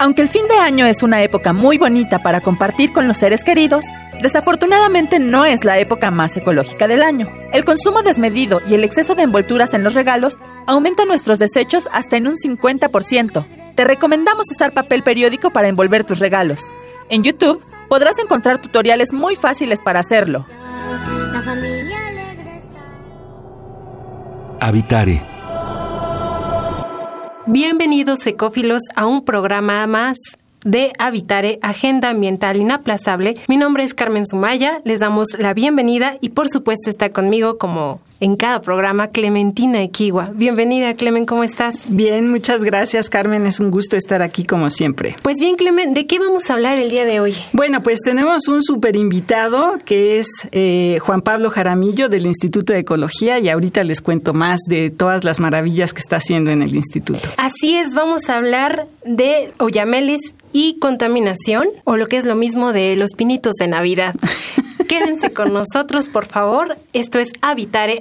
Aunque el fin de año es una época muy bonita para compartir con los seres queridos, desafortunadamente no es la época más ecológica del año. El consumo desmedido y el exceso de envolturas en los regalos aumenta nuestros desechos hasta en un 50%. Te recomendamos usar papel periódico para envolver tus regalos. En YouTube podrás encontrar tutoriales muy fáciles para hacerlo. Habitare Bienvenidos ecófilos a un programa más de Habitare, Agenda Ambiental Inaplazable. Mi nombre es Carmen Sumaya, les damos la bienvenida y por supuesto está conmigo como en cada programa Clementina Equigua. Bienvenida, Clemen, ¿cómo estás? Bien, muchas gracias, Carmen. Es un gusto estar aquí como siempre. Pues bien, Clemen, ¿de qué vamos a hablar el día de hoy? Bueno, pues tenemos un super invitado que es eh, Juan Pablo Jaramillo del Instituto de Ecología y ahorita les cuento más de todas las maravillas que está haciendo en el instituto. Así es, vamos a hablar de Oyameles y contaminación, o lo que es lo mismo de los pinitos de Navidad. Quédense con nosotros, por favor. Esto es Habitare,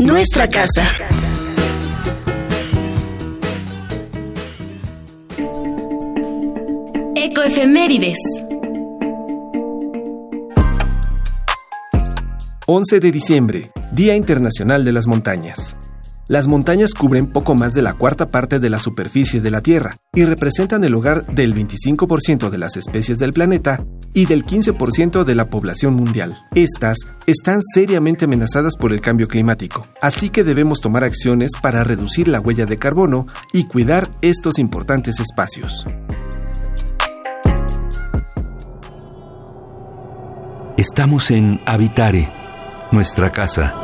Nuestra, casa. Ecoefemérides. 11 de diciembre, Día Internacional de las Montañas. Las montañas cubren poco más de la cuarta parte de la superficie de la Tierra y representan el hogar del 25% de las especies del planeta y del 15% de la población mundial. Estas están seriamente amenazadas por el cambio climático, así que debemos tomar acciones para reducir la huella de carbono y cuidar estos importantes espacios. Estamos en Habitare, nuestra casa.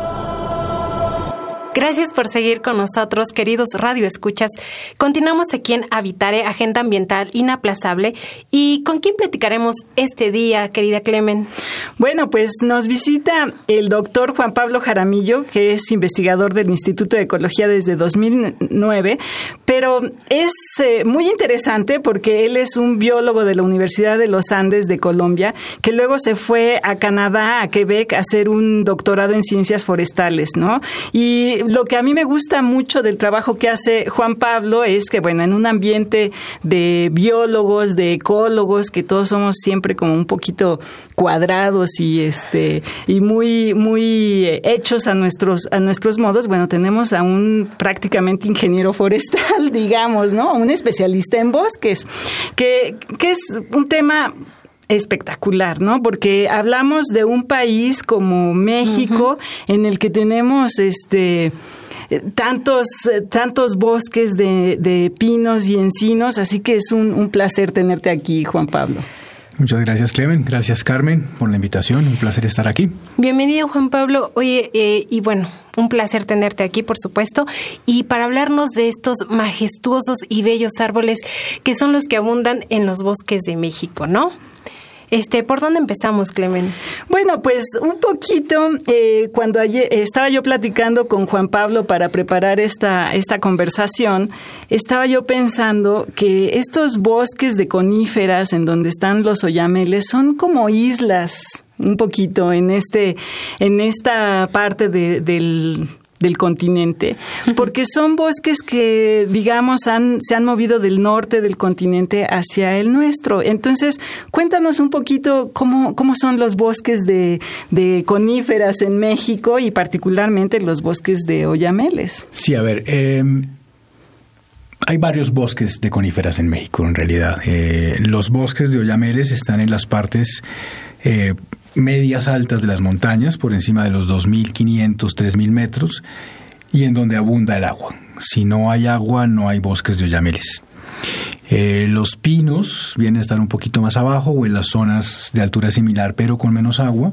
Gracias por seguir con nosotros, queridos Radio Escuchas. Continuamos aquí en Habitare, Agenda Ambiental Inaplazable. ¿Y con quién platicaremos este día, querida Clemen? Bueno, pues nos visita el doctor Juan Pablo Jaramillo, que es investigador del Instituto de Ecología desde 2009, pero es eh, muy interesante porque él es un biólogo de la Universidad de los Andes de Colombia, que luego se fue a Canadá, a Quebec, a hacer un doctorado en ciencias forestales, ¿no? Y lo que a mí me gusta mucho del trabajo que hace Juan Pablo es que, bueno, en un ambiente de biólogos, de ecólogos, que todos somos siempre como un poquito cuadrados y este y muy muy hechos a nuestros a nuestros modos, bueno, tenemos a un prácticamente ingeniero forestal, digamos, ¿no? Un especialista en bosques, que, que es un tema espectacular, ¿no? Porque hablamos de un país como México en el que tenemos este tantos, tantos bosques de, pinos y encinos, así que es un, placer tenerte aquí, Juan Pablo. Muchas gracias, Clemen. Gracias, Carmen, por la invitación. Un placer estar aquí. Bienvenido, Juan Pablo. Oye, eh, y bueno, un placer tenerte aquí, por supuesto. Y para hablarnos de estos majestuosos y bellos árboles que son los que abundan en los bosques de México, ¿no? Este, ¿Por dónde empezamos, Clemen? Bueno, pues un poquito, eh, cuando estaba yo platicando con Juan Pablo para preparar esta, esta conversación, estaba yo pensando que estos bosques de coníferas en donde están los oyameles son como islas un poquito en este en esta parte del del continente, porque son bosques que, digamos, han, se han movido del norte del continente hacia el nuestro. Entonces, cuéntanos un poquito cómo, cómo son los bosques de, de coníferas en México y particularmente los bosques de Oyameles. Sí, a ver, em, hay varios bosques de coníferas en México, en realidad. Eh, los bosques de Oyameles están en las partes eh, medias altas de las montañas, por encima de los 2.500, 3.000 metros, y en donde abunda el agua. Si no hay agua, no hay bosques de oyameles. Eh, los pinos vienen a estar un poquito más abajo o en las zonas de altura similar, pero con menos agua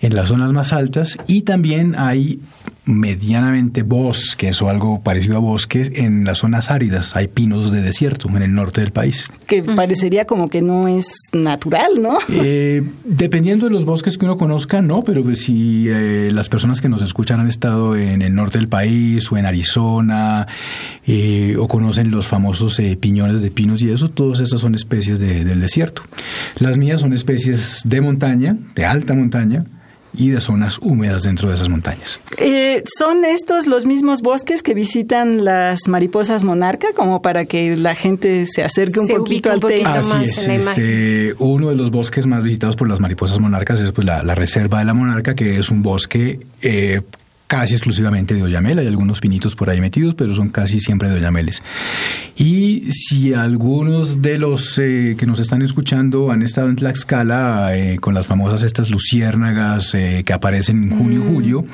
en las zonas más altas y también hay medianamente bosques o algo parecido a bosques en las zonas áridas. Hay pinos de desierto en el norte del país. Que parecería como que no es natural, ¿no? Eh, dependiendo de los bosques que uno conozca, no, pero pues si eh, las personas que nos escuchan han estado en el norte del país o en Arizona eh, o conocen los famosos piñones de pinos y eso, todas esas son especies del desierto. Las mías son especies de montaña, de alta montaña, y de zonas húmedas dentro de esas montañas. Eh, ¿Son estos los mismos bosques que visitan las mariposas monarca como para que la gente se acerque un poquito al tema? Así es, este, uno de los bosques más visitados por las mariposas monarcas es pues, la, reserva de la monarca, que es un bosque eh, casi exclusivamente de oyamel, hay algunos pinitos por ahí metidos, pero son casi siempre de oyameles. Y si algunos de los eh, que nos están escuchando han estado en Tlaxcala eh, con las famosas estas luciérnagas eh, que aparecen en junio y mm, julio,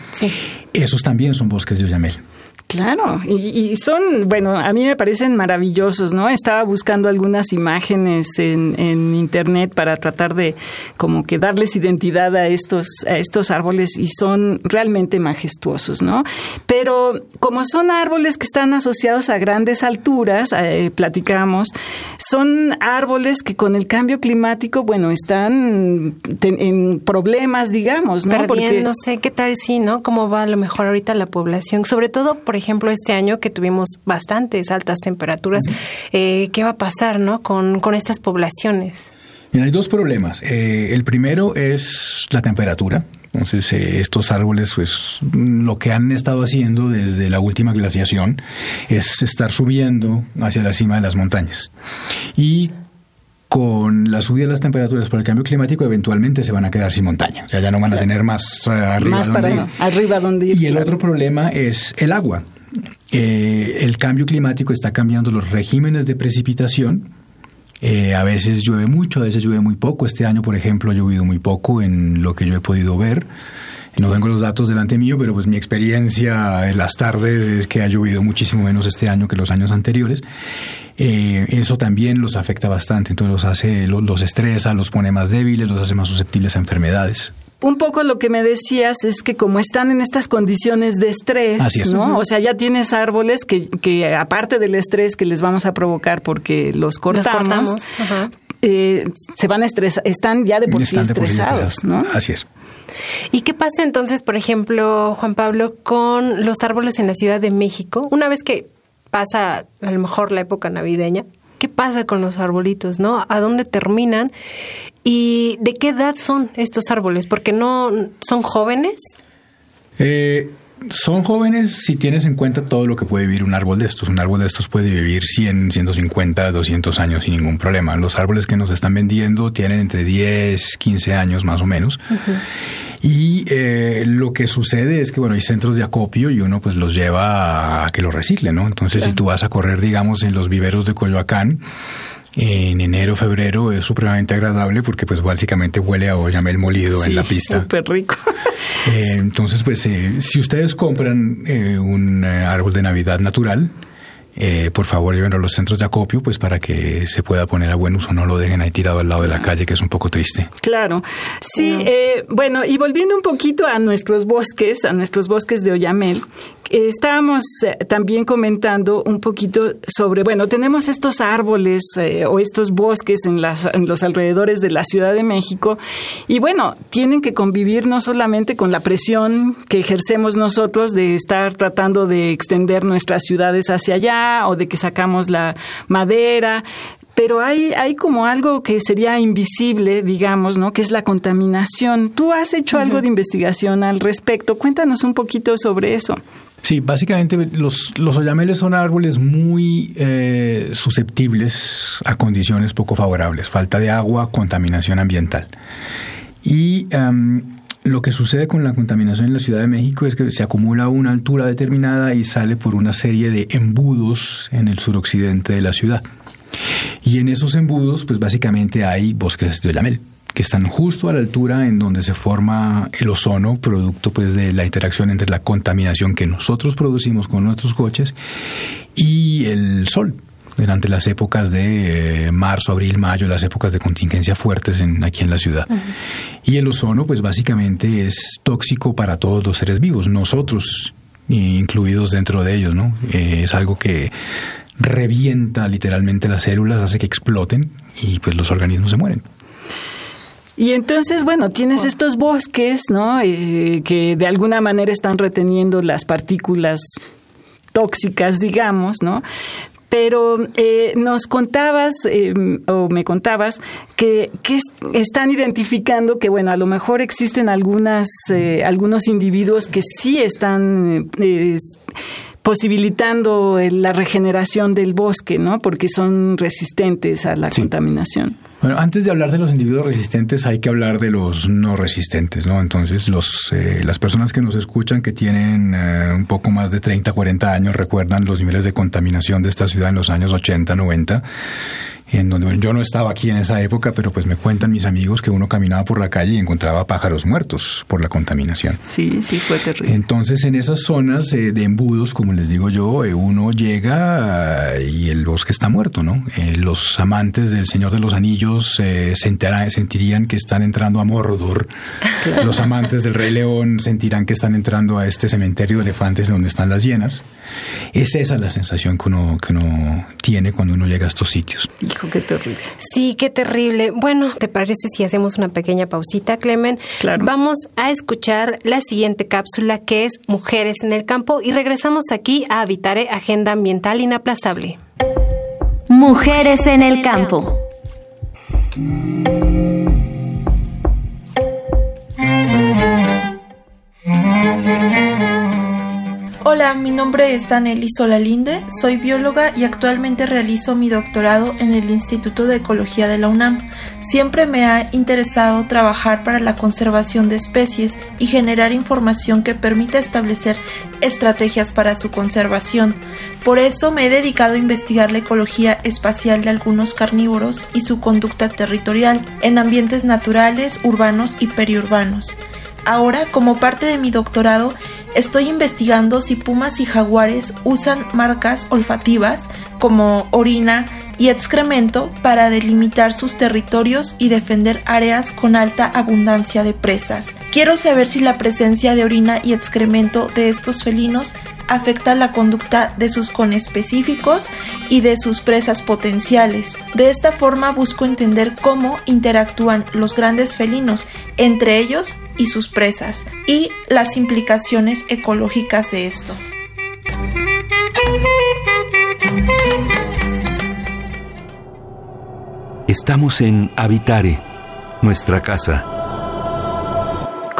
esos también son bosques de oyamel. Claro, y, son, bueno, a mí me parecen maravillosos, ¿no? Estaba buscando algunas imágenes en, en, internet para tratar de como que darles identidad a estos, a estos árboles y son realmente majestuosos, ¿no? Pero como son árboles que están asociados a grandes alturas, eh, platicamos, son árboles que con el cambio climático, bueno, están en problemas, digamos, ¿no? Porque no sé qué tal sí, ¿no? ¿Cómo va a lo mejor ahorita la población? Sobre todo, por ejemplo, este año que tuvimos bastantes altas temperaturas, eh, ¿qué va a pasar ¿no? con, estas poblaciones? hay dos problemas. Eh, el primero es la temperatura. Entonces, eh, estos árboles, pues, lo que han estado haciendo desde la última glaciación es estar subiendo hacia la cima de las montañas. Y con la subida de las temperaturas por el cambio climático, eventualmente se van a quedar sin montaña. O sea, ya no van a tener más arriba. Más para arriba donde ir. Y el otro problema es el agua. Eh, el cambio climático está cambiando los regímenes de precipitación. Eh, a veces llueve mucho, a veces llueve muy poco. Este año, por ejemplo, ha llovido muy poco en lo que yo he podido ver. No tengo los datos delante mío, pero pues mi experiencia en las tardes es que ha llovido muchísimo menos este año que los años anteriores. Eh, eso también los afecta bastante, entonces los hace, los, estresa, los pone más débiles, los hace más susceptibles a enfermedades un poco lo que me decías es que como están en estas condiciones de estrés, ¿no? O sea, ya tienes árboles que, que, aparte del estrés que les vamos a provocar porque los cortamos, eh, se van a estresar, están ya de por sí estresados, ¿no? Así es. ¿Y qué pasa entonces, por ejemplo, Juan Pablo, con los árboles en la Ciudad de México? Una vez que pasa a lo mejor la época navideña, ¿qué pasa con los arbolitos, no? ¿A dónde terminan? ¿Y de qué edad son estos árboles? Porque no son jóvenes. Eh, son jóvenes si tienes en cuenta todo lo que puede vivir un árbol de estos. Un árbol de estos puede vivir 100, 150, 200 años sin ningún problema. Los árboles que nos están vendiendo tienen entre 10, 15 años más o menos. Y eh, lo que sucede es que, bueno, hay centros de acopio y uno pues los lleva a, que lo reciclen, ¿no? Entonces, si tú vas a correr, digamos, en los viveros de Coyoacán, en enero, febrero es supremamente agradable porque pues básicamente huele a oyamel molido en la pista. Súper rico. Eh, entonces pues eh, si ustedes compran eh, un árbol de Navidad natural, eh, por favor llévenlo a los centros de acopio, pues para que se pueda poner a buen uso, no lo dejen ahí tirado al lado de la calle, que es un poco triste. Claro, sí, eh, bueno, y volviendo un poquito a nuestros bosques, a nuestros bosques de Oyamel, estábamos eh, también comentando un poquito sobre, bueno, tenemos estos árboles o estos bosques en, las, en los alrededores de la Ciudad de México, y bueno, tienen que convivir no solamente con la presión que ejercemos nosotros de estar tratando de extender nuestras ciudades hacia allá, o de que sacamos la madera, pero hay, hay como algo que sería invisible, digamos, ¿no? Que es la contaminación. ¿Tú has hecho algo de investigación al respecto? Cuéntanos un poquito sobre eso. Sí, básicamente los, los oyameles son árboles muy eh, susceptibles a condiciones poco favorables, falta de agua, contaminación ambiental. Y em, lo que sucede con la contaminación en la Ciudad de México es que se acumula a una altura determinada y sale por una serie de embudos en el suroccidente de la ciudad. Y en esos embudos, pues básicamente hay bosques de oyamel que están justo a la altura en donde se forma el ozono, producto pues de la interacción entre la contaminación que nosotros producimos con nuestros coches y el sol durante las épocas de eh, marzo, abril, mayo, las épocas de contingencia fuertes en, aquí en la ciudad. Y el ozono, pues básicamente es tóxico para todos los seres vivos, nosotros incluidos dentro de ellos, ¿no? Eh, es algo que revienta literalmente las células, hace que exploten y pues los organismos se mueren. Y entonces, bueno, tienes estos bosques, ¿no? Eh, que de alguna manera están reteniendo las partículas tóxicas, digamos, ¿no? Pero eh, nos contabas, eh, o me contabas, que, que, están identificando que, bueno, a lo mejor existen algunas, eh, algunos individuos que sí están posibilitando la regeneración del bosque, ¿no? Porque son resistentes a la contaminación. Bueno, antes de hablar de los individuos resistentes, hay que hablar de los no resistentes, ¿no? Entonces, los, eh, las personas que nos escuchan que tienen eh, un poco más de 30, 40 años recuerdan los niveles de contaminación de esta ciudad en los años 80, 90 en donde yo no estaba aquí en esa época, pero pues me cuentan mis amigos que uno caminaba por la calle y encontraba pájaros muertos por la contaminación. Sí, sí, fue terrible. Entonces, en esas zonas eh, de embudos, como les digo yo, eh, uno llega y el bosque está muerto, ¿no? Eh, los amantes del Señor de los Anillos se sentirían que están entrando a Mordor. Los amantes del Rey León sentirán que están entrando a este cementerio de elefantes donde están las hienas. Es esa la sensación que uno, que uno tiene cuando uno llega a estos sitios qué terrible. Sí, qué terrible. Bueno, ¿te parece si hacemos una pequeña pausita, Clemen? Claro. Vamos a escuchar la siguiente cápsula que es Mujeres en el campo y regresamos aquí a Habitare Agenda Ambiental Inaplazable. Mujeres en el campo. Hola, mi nombre es Daneli Solalinde, soy bióloga y actualmente realizo mi doctorado en el Instituto de Ecología de la UNAM. Siempre me ha interesado trabajar para la conservación de especies y generar información que permita establecer estrategias para su conservación. Por eso me he dedicado a investigar la ecología espacial de algunos carnívoros y su conducta territorial en ambientes naturales, urbanos y periurbanos. Ahora, como parte de mi doctorado, estoy investigando si pumas y jaguares usan marcas olfativas como orina y excremento para delimitar sus territorios y defender áreas con alta abundancia de presas. Quiero saber si la presencia de orina y excremento de estos felinos afecta la conducta de sus conespecíficos y de sus presas potenciales. De esta forma busco entender cómo interactúan los grandes felinos entre ellos y sus presas y las implicaciones ecológicas de esto. Estamos en Habitare, nuestra casa.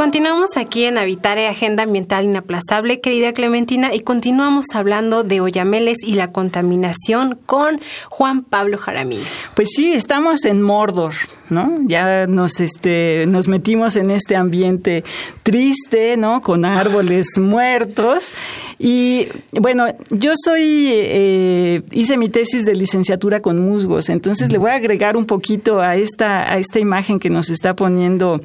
Continuamos aquí en Habitare Agenda Ambiental Inaplazable, querida Clementina, y continuamos hablando de Oyameles y la contaminación con Juan Pablo Jaramillo. Pues sí, estamos en Mordor, ¿no? Ya nos, este, nos metimos en este ambiente triste, ¿no? Con árboles muertos. Y bueno, yo soy, eh, hice mi tesis de licenciatura con musgos, entonces le voy a agregar un poquito a esta, a esta imagen que nos está poniendo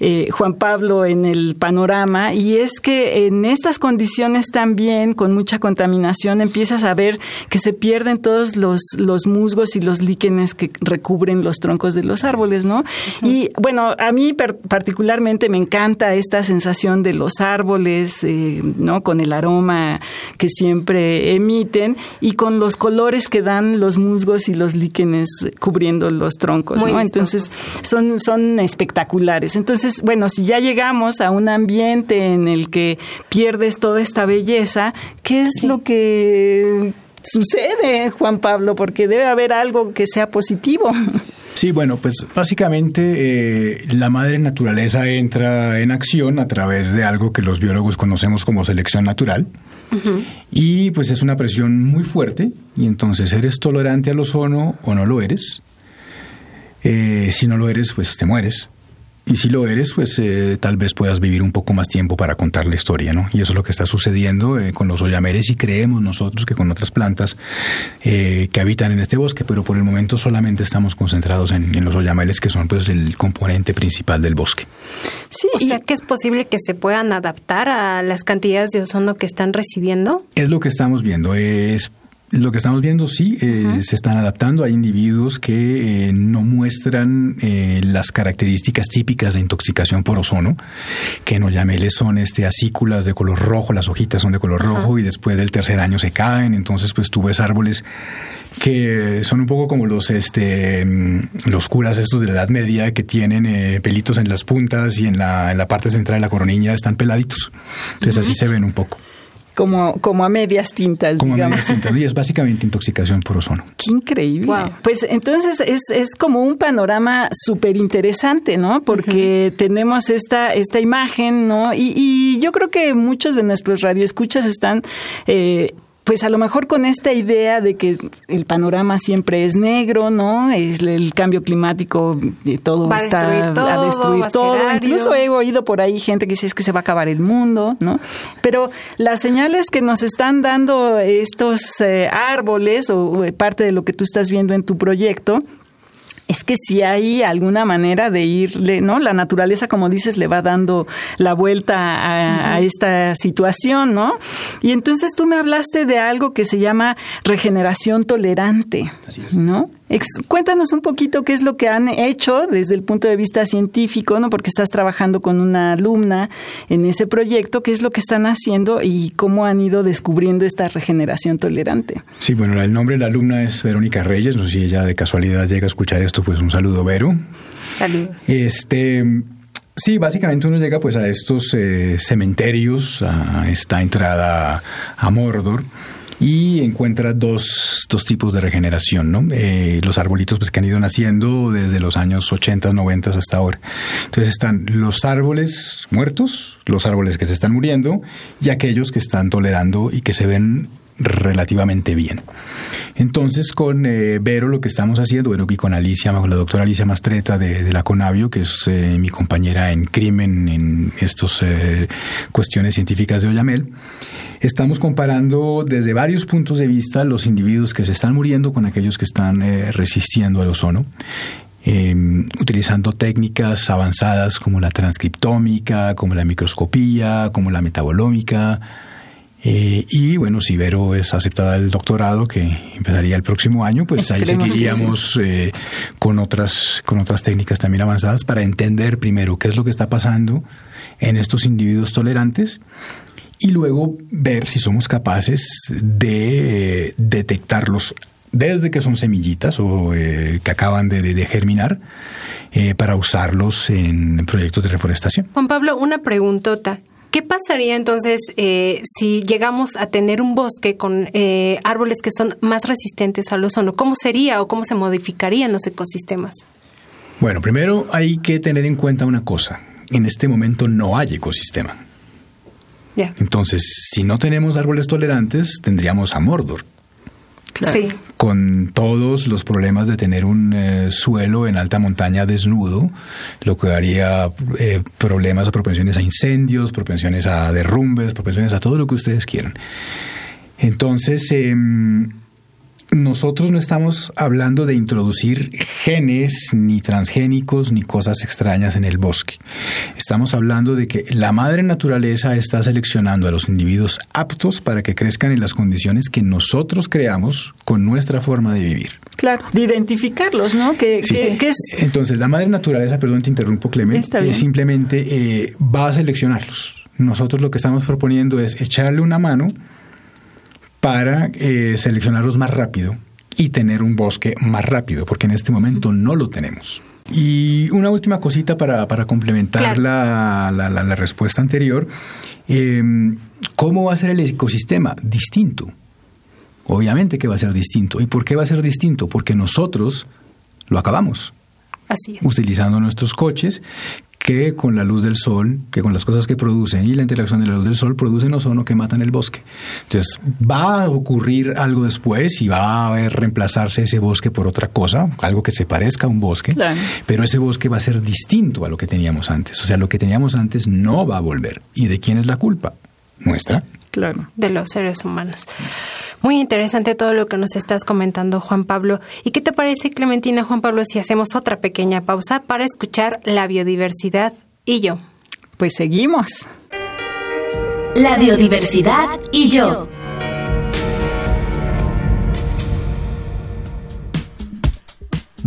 eh, Juan Pablo en el panorama, y es que en estas condiciones también, con mucha contaminación, empiezas a ver que se pierden todos los, los musgos y los líquenes que recubren los troncos de los árboles. ¿No? Y bueno, a mí particularmente me encanta esta sensación de los árboles, eh, ¿no? Con el aroma que siempre emiten y con los colores que dan los musgos y los líquenes cubriendo los troncos, ¿no? Entonces son, son espectaculares. Entonces, bueno, si ya llegamos a un ambiente en el que pierdes toda esta belleza, ¿qué es lo que sucede, Juan Pablo? Porque debe haber algo que sea positivo. Sí, bueno, pues básicamente eh, la madre naturaleza entra en acción a través de algo que los biólogos conocemos como selección natural. Y pues es una presión muy fuerte y entonces eres tolerante al ozono o no lo eres. Eh, si no lo eres, pues te mueres. Y si lo eres, pues eh, tal vez puedas vivir un poco más tiempo para contar la historia, ¿no? Y eso es lo que está sucediendo eh, con los oyameres y creemos nosotros que con otras plantas eh, que habitan en este bosque, pero por el momento solamente estamos concentrados en, los oyameles que son pues el componente principal del bosque. Sí, o sea que es posible que se puedan adaptar a las cantidades de ozono que están recibiendo. Es lo que estamos viendo. Es lo que estamos viendo, sí, eh, se están adaptando. Hay individuos que eh, no muestran eh, las características típicas de intoxicación por ozono, que en Oyameles son este, asículas de color rojo, las hojitas son de color rojo y después del tercer año se caen. Entonces, pues tú ves árboles que son un poco como los este mm, los curas estos de la Edad Media que tienen pelitos en las puntas y en la, en la parte central de la coronilla están peladitos. Entonces así se ven un poco como, como a medias tintas. Como a medias tintas, y es básicamente intoxicación por ozono. Qué increíble. Pues entonces es, es como un panorama súper interesante, ¿no? Porque tenemos esta, esta imagen, ¿no? Y, y, yo creo que muchos de nuestros radioescuchas están eh, pues a lo mejor con esta idea de que el panorama siempre es negro, ¿no? Es el cambio climático, y todo está a destruir todo. Incluso he oído por ahí gente que dice es que se va a acabar el mundo, ¿no? Pero las señales que nos están dando estos eh, árboles o parte de lo que tú estás viendo en tu proyecto, es que si hay alguna manera de irle, ¿no? La naturaleza, como dices, le va dando la vuelta a, esta situación, ¿no? Y entonces tú me hablaste de algo que se llama regeneración tolerante, ¿no? Cuéntanos un poquito qué es lo que han hecho desde el punto de vista científico, ¿no? Porque estás trabajando con una alumna en ese proyecto, qué es lo que están haciendo y cómo han ido descubriendo esta regeneración tolerante. Sí, bueno, el nombre de la alumna es Verónica Reyes, no sé si ella de casualidad llega a escuchar esto, pues un saludo, Vero. Saludos. Este, Sí, básicamente uno llega pues a estos eh, cementerios, a esta entrada a Mordor y encuentra dos, dos tipos de regeneración, ¿no? Eh, los arbolitos pues, que han ido naciendo desde los años 80, 90 hasta ahora. Entonces están los árboles muertos, los árboles que se están muriendo y aquellos que están tolerando y que se ven relativamente bien. Entonces, con eh, Vero lo que estamos haciendo, bueno, y con Alicia, con la doctora Alicia Mastreta de, la Conavio, que es eh, mi compañera en crimen en estas cuestiones científicas de Oyamel, Estamos comparando desde varios puntos de vista los individuos que se están muriendo con aquellos que están eh, resistiendo al ozono. Em, utilizando técnicas avanzadas como la transcriptómica, como la microscopía, como la metabolómica. Eh, y bueno, si Vero es aceptada el doctorado, que empezaría el próximo año, pues ahí seguiríamos eh, con, otras, con otras técnicas también avanzadas para entender primero qué es lo que está pasando en estos individuos tolerantes y luego ver si somos capaces de detectarlos desde que son semillitas o eh, que acaban de, germinar eh, para usarlos en proyectos de reforestación. Juan Pablo, una preguntota. ¿Qué pasaría entonces eh, si llegamos a tener un bosque con árboles que son más resistentes al ozono? ¿Cómo sería o cómo se modificarían los ecosistemas? Bueno, primero hay que tener en cuenta una cosa. En este momento no hay ecosistema. Entonces, si no tenemos árboles tolerantes, tendríamos a Mordor. Sí. Con todos los problemas de tener un eh, suelo en alta montaña desnudo, lo que daría eh, problemas o propensiones a incendios, propensiones a derrumbes, propensiones a todo lo que ustedes quieran. Entonces, em, nosotros no estamos hablando de introducir genes ni transgénicos ni cosas extrañas en el bosque. Estamos hablando de que la madre naturaleza está seleccionando a los individuos aptos para que crezcan en las condiciones que nosotros creamos con nuestra forma de vivir. Claro, de identificarlos, ¿no? Que, es... Entonces, la madre naturaleza, perdón, te interrumpo, Clemente, eh, simplemente eh, va a seleccionarlos. Nosotros lo que estamos proponiendo es echarle una mano para eh, seleccionarlos más rápido y tener un bosque más rápido, porque en este momento no lo tenemos. Y una última cosita para, complementar la, la, respuesta anterior. Em, ¿Cómo va a ser el ecosistema? Distinto. Obviamente que va a ser distinto. ¿Y por qué va a ser distinto? Porque nosotros lo acabamos. Así Utilizando nuestros coches que con la luz del sol, que con las cosas que producen y la interacción de la luz del sol producen ozono que matan el bosque. Entonces, va a ocurrir algo después y va a reemplazarse ese bosque por otra cosa, algo que se parezca a un bosque, pero ese bosque va a ser distinto a lo que teníamos antes. O sea, lo que teníamos antes no va a volver. ¿Y de quién es la culpa? Nuestra. Claro. De los seres humanos. Muy interesante todo lo que nos estás comentando, Juan Pablo. ¿Y qué te parece, Clementina, Juan Pablo, si hacemos otra pequeña pausa para escuchar la biodiversidad y yo? Pues seguimos. La biodiversidad y yo.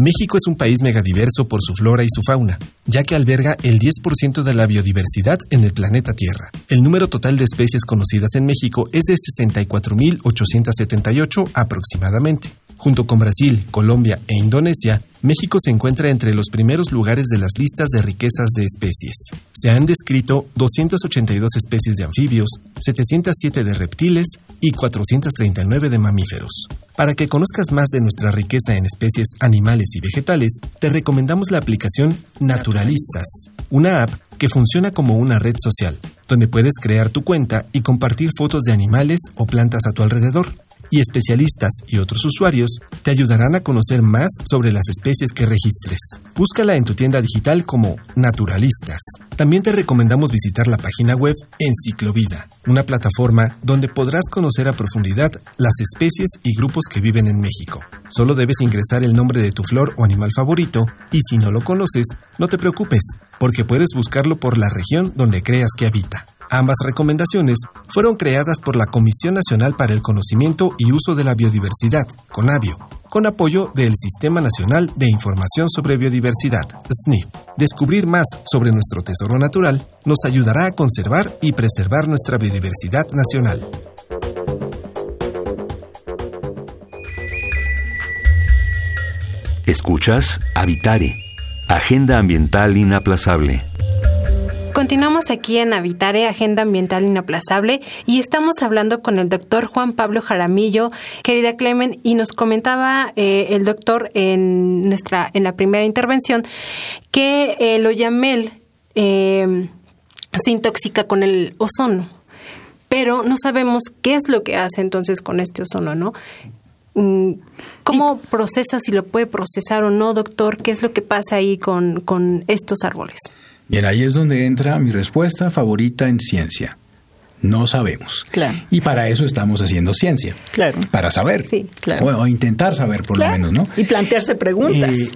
México es un país megadiverso por su flora y su fauna, ya que alberga el 10% de la biodiversidad en el planeta Tierra. El número total de especies conocidas en México es de 64.878 aproximadamente. Junto con Brasil, Colombia e Indonesia, México se encuentra entre los primeros lugares de las listas de riquezas de especies. Se han descrito 282 especies de anfibios, 707 de reptiles y 439 de mamíferos. Para que conozcas más de nuestra riqueza en especies animales y vegetales, te recomendamos la aplicación Naturalistas, una app que funciona como una red social, donde puedes crear tu cuenta y compartir fotos de animales o plantas a tu alrededor y especialistas y otros usuarios te ayudarán a conocer más sobre las especies que registres. Búscala en tu tienda digital como Naturalistas. También te recomendamos visitar la página web Enciclovida, una plataforma donde podrás conocer a profundidad las especies y grupos que viven en México. Solo debes ingresar el nombre de tu flor o animal favorito y si no lo conoces, no te preocupes, porque puedes buscarlo por la región donde creas que habita. Ambas recomendaciones fueron creadas por la Comisión Nacional para el Conocimiento y Uso de la Biodiversidad, CONABIO, con apoyo del Sistema Nacional de Información sobre Biodiversidad, SNIP. Descubrir más sobre nuestro tesoro natural nos ayudará a conservar y preservar nuestra biodiversidad nacional. Escuchas Habitare, Agenda Ambiental Inaplazable. Continuamos aquí en Habitare, Agenda Ambiental Inaplazable, y estamos hablando con el doctor Juan Pablo Jaramillo, querida Clemen, y nos comentaba eh, el doctor en nuestra en la primera intervención que el oyamel eh, se intoxica con el ozono, pero no sabemos qué es lo que hace entonces con este ozono, ¿no? Mm, ¿Cómo procesa, si lo puede procesar o no, doctor? ¿Qué es lo que pasa ahí con, con estos árboles? Bien, ahí es donde entra mi respuesta favorita en ciencia. No sabemos. Claro. Y para eso estamos haciendo ciencia. Claro. Para saber. Sí, claro. O, intentar saber, por lo menos, ¿no? Y plantearse preguntas. Eh,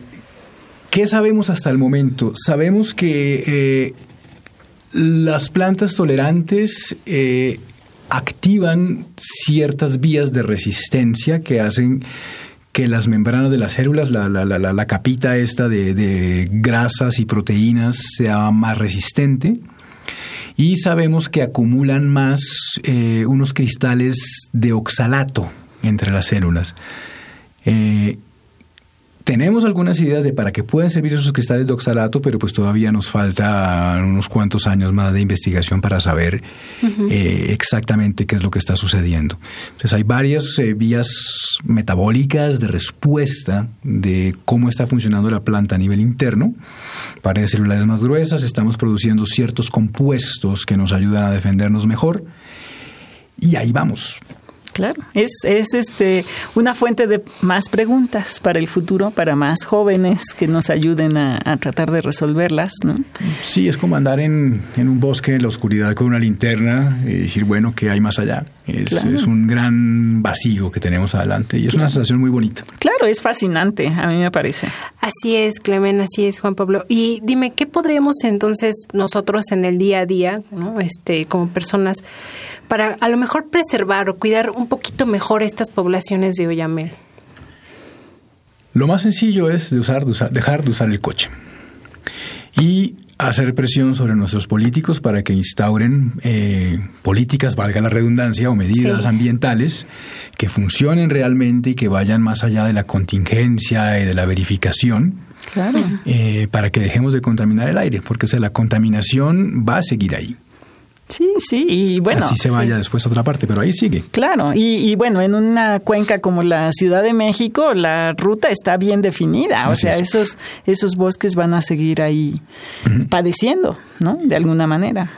¿Qué sabemos hasta el momento? Sabemos que eh, las plantas tolerantes eh, activan ciertas vías de resistencia que hacen que las membranas de las células, la, la, la, la capita esta de, de, grasas y proteínas sea más resistente. Y sabemos que acumulan más eh, unos cristales de oxalato entre las células. Eh, tenemos algunas ideas de para qué pueden servir esos cristales de oxalato, pero pues todavía nos falta unos cuantos años más de investigación para saber uh -huh. eh, exactamente qué es lo que está sucediendo. Entonces hay varias eh, vías metabólicas de respuesta de cómo está funcionando la planta a nivel interno. Paredes celulares más gruesas, estamos produciendo ciertos compuestos que nos ayudan a defendernos mejor. Y ahí vamos. Claro, es, es este una fuente de más preguntas para el futuro, para más jóvenes que nos ayuden a, a tratar de resolverlas, ¿no? Sí, es como andar en, en, un bosque en la oscuridad con una linterna y decir, bueno, ¿qué hay más allá? Es, claro. es un gran vacío que tenemos adelante y es claro. una sensación muy bonita. Claro, es fascinante, a mí me parece. Así es, Clemen, así es, Juan Pablo. Y dime, ¿qué podríamos entonces nosotros en el día a día, ¿no? este, como personas, para a lo mejor preservar o cuidar un poquito mejor estas poblaciones de Oyamel? Lo más sencillo es de usar, de usar, dejar de usar el coche y hacer presión sobre nuestros políticos para que instauren eh, políticas, valga la redundancia, o medidas sí. ambientales que funcionen realmente y que vayan más allá de la contingencia y de la verificación. Claro. Eh, para que dejemos de contaminar el aire, porque o sea, la contaminación va a seguir ahí Sí, sí, y bueno. Así se vaya después a otra parte, pero ahí sigue. Claro, y, y, bueno, en una cuenca como la Ciudad de México, la ruta está bien definida. O sea, esos, esos bosques van a seguir ahí padeciendo, ¿no? De alguna manera.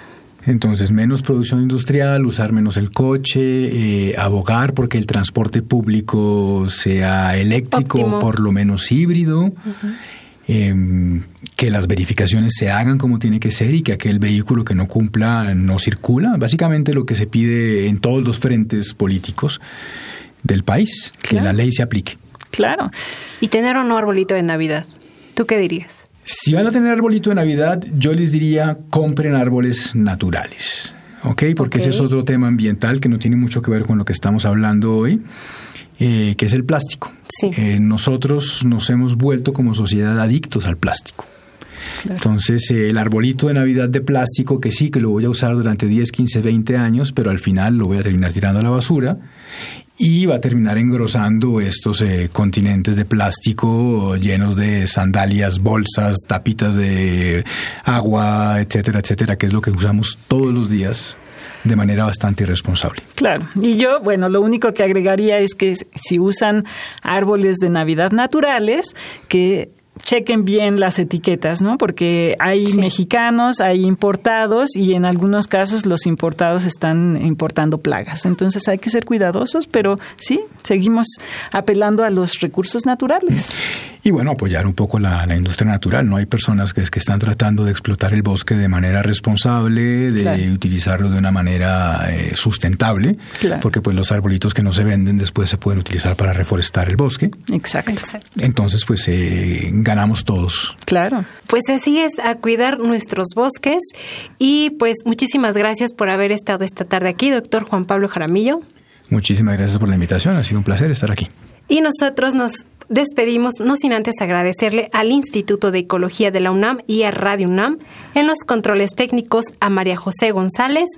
Entonces, menos producción industrial, usar menos el coche, eh, abogar porque el transporte público sea eléctrico, por lo menos híbrido. Em, que las verificaciones se hagan como tiene que ser y que aquel vehículo que no cumpla no circula. Básicamente lo que se pide en todos los frentes políticos del país, que la ley se aplique. Claro. Y tener un arbolito de Navidad. ¿Tú qué dirías? Si van a tener arbolito de Navidad, yo les diría compren árboles naturales. ¿Ok? Porque ese es otro tema ambiental que no tiene mucho que ver con lo que estamos hablando hoy. Eh, que es el plástico. Eh, nosotros nos hemos vuelto como sociedad adictos al plástico. Entonces, eh, el arbolito de Navidad de plástico, que sí, que lo voy a usar durante 10, 15, 20 años, pero al final lo voy a terminar tirando a la basura y va a terminar engrosando estos continentes de plástico llenos de sandalias, bolsas, tapitas de agua, etcétera, etcétera, que es lo que usamos todos los días de manera bastante irresponsable. Claro, y yo, bueno, lo único que agregaría es que si usan árboles de Navidad naturales, que chequen bien las etiquetas, ¿no? Porque hay mexicanos, hay importados y en algunos casos los importados están importando plagas. Entonces hay que ser cuidadosos, pero sí, seguimos apelando a los recursos naturales. Y bueno, apoyar un poco la, industria natural. No hay personas que, que, están tratando de explotar el bosque de manera responsable, de utilizarlo de una manera eh, sustentable, porque pues los arbolitos que no se venden después se pueden utilizar para reforestar el bosque. Exacto. Entonces, pues eh, ganamos todos. Claro. Pues así es, a cuidar nuestros bosques. Y pues muchísimas gracias por haber estado esta tarde aquí, doctor Juan Pablo Jaramillo. Muchísimas gracias por la invitación, ha sido un placer estar aquí. Y nosotros nos despedimos, no sin antes agradecerle al Instituto de Ecología de la UNAM y a Radio UNAM, en los controles técnicos a María José González,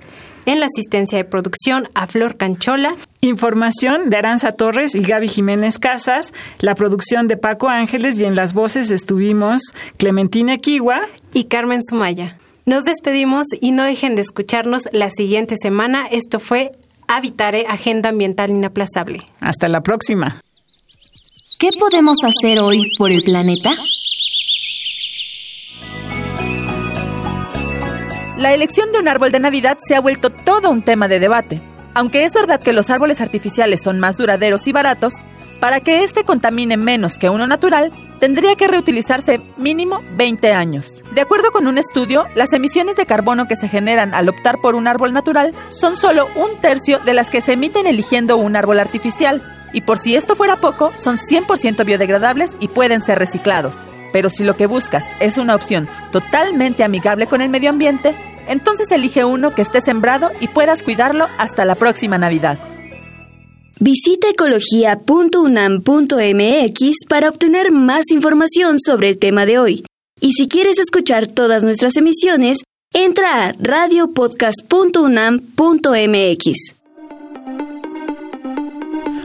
en la asistencia de producción a Flor Canchola. Información de Aranza Torres y Gaby Jiménez Casas, la producción de Paco Ángeles y en las voces estuvimos Clementina Kiwa y Carmen Sumaya. Nos despedimos y no dejen de escucharnos la siguiente semana. Esto fue Habitare, Agenda Ambiental Inaplazable. Hasta la próxima. ¿Qué podemos hacer hoy por el planeta? La elección de un árbol de Navidad se ha vuelto todo un tema de debate. Aunque es verdad que los árboles artificiales son más duraderos y baratos, para que éste contamine menos que uno natural, tendría que reutilizarse mínimo 20 años. De acuerdo con un estudio, las emisiones de carbono que se generan al optar por un árbol natural son solo un tercio de las que se emiten eligiendo un árbol artificial, y por si esto fuera poco, son 100% biodegradables y pueden ser reciclados. Pero si lo que buscas es una opción totalmente amigable con el medio ambiente, entonces elige uno que esté sembrado y puedas cuidarlo hasta la próxima Navidad. Visita ecología.unam.mx para obtener más información sobre el tema de hoy. Y si quieres escuchar todas nuestras emisiones, entra a radiopodcast.unam.mx.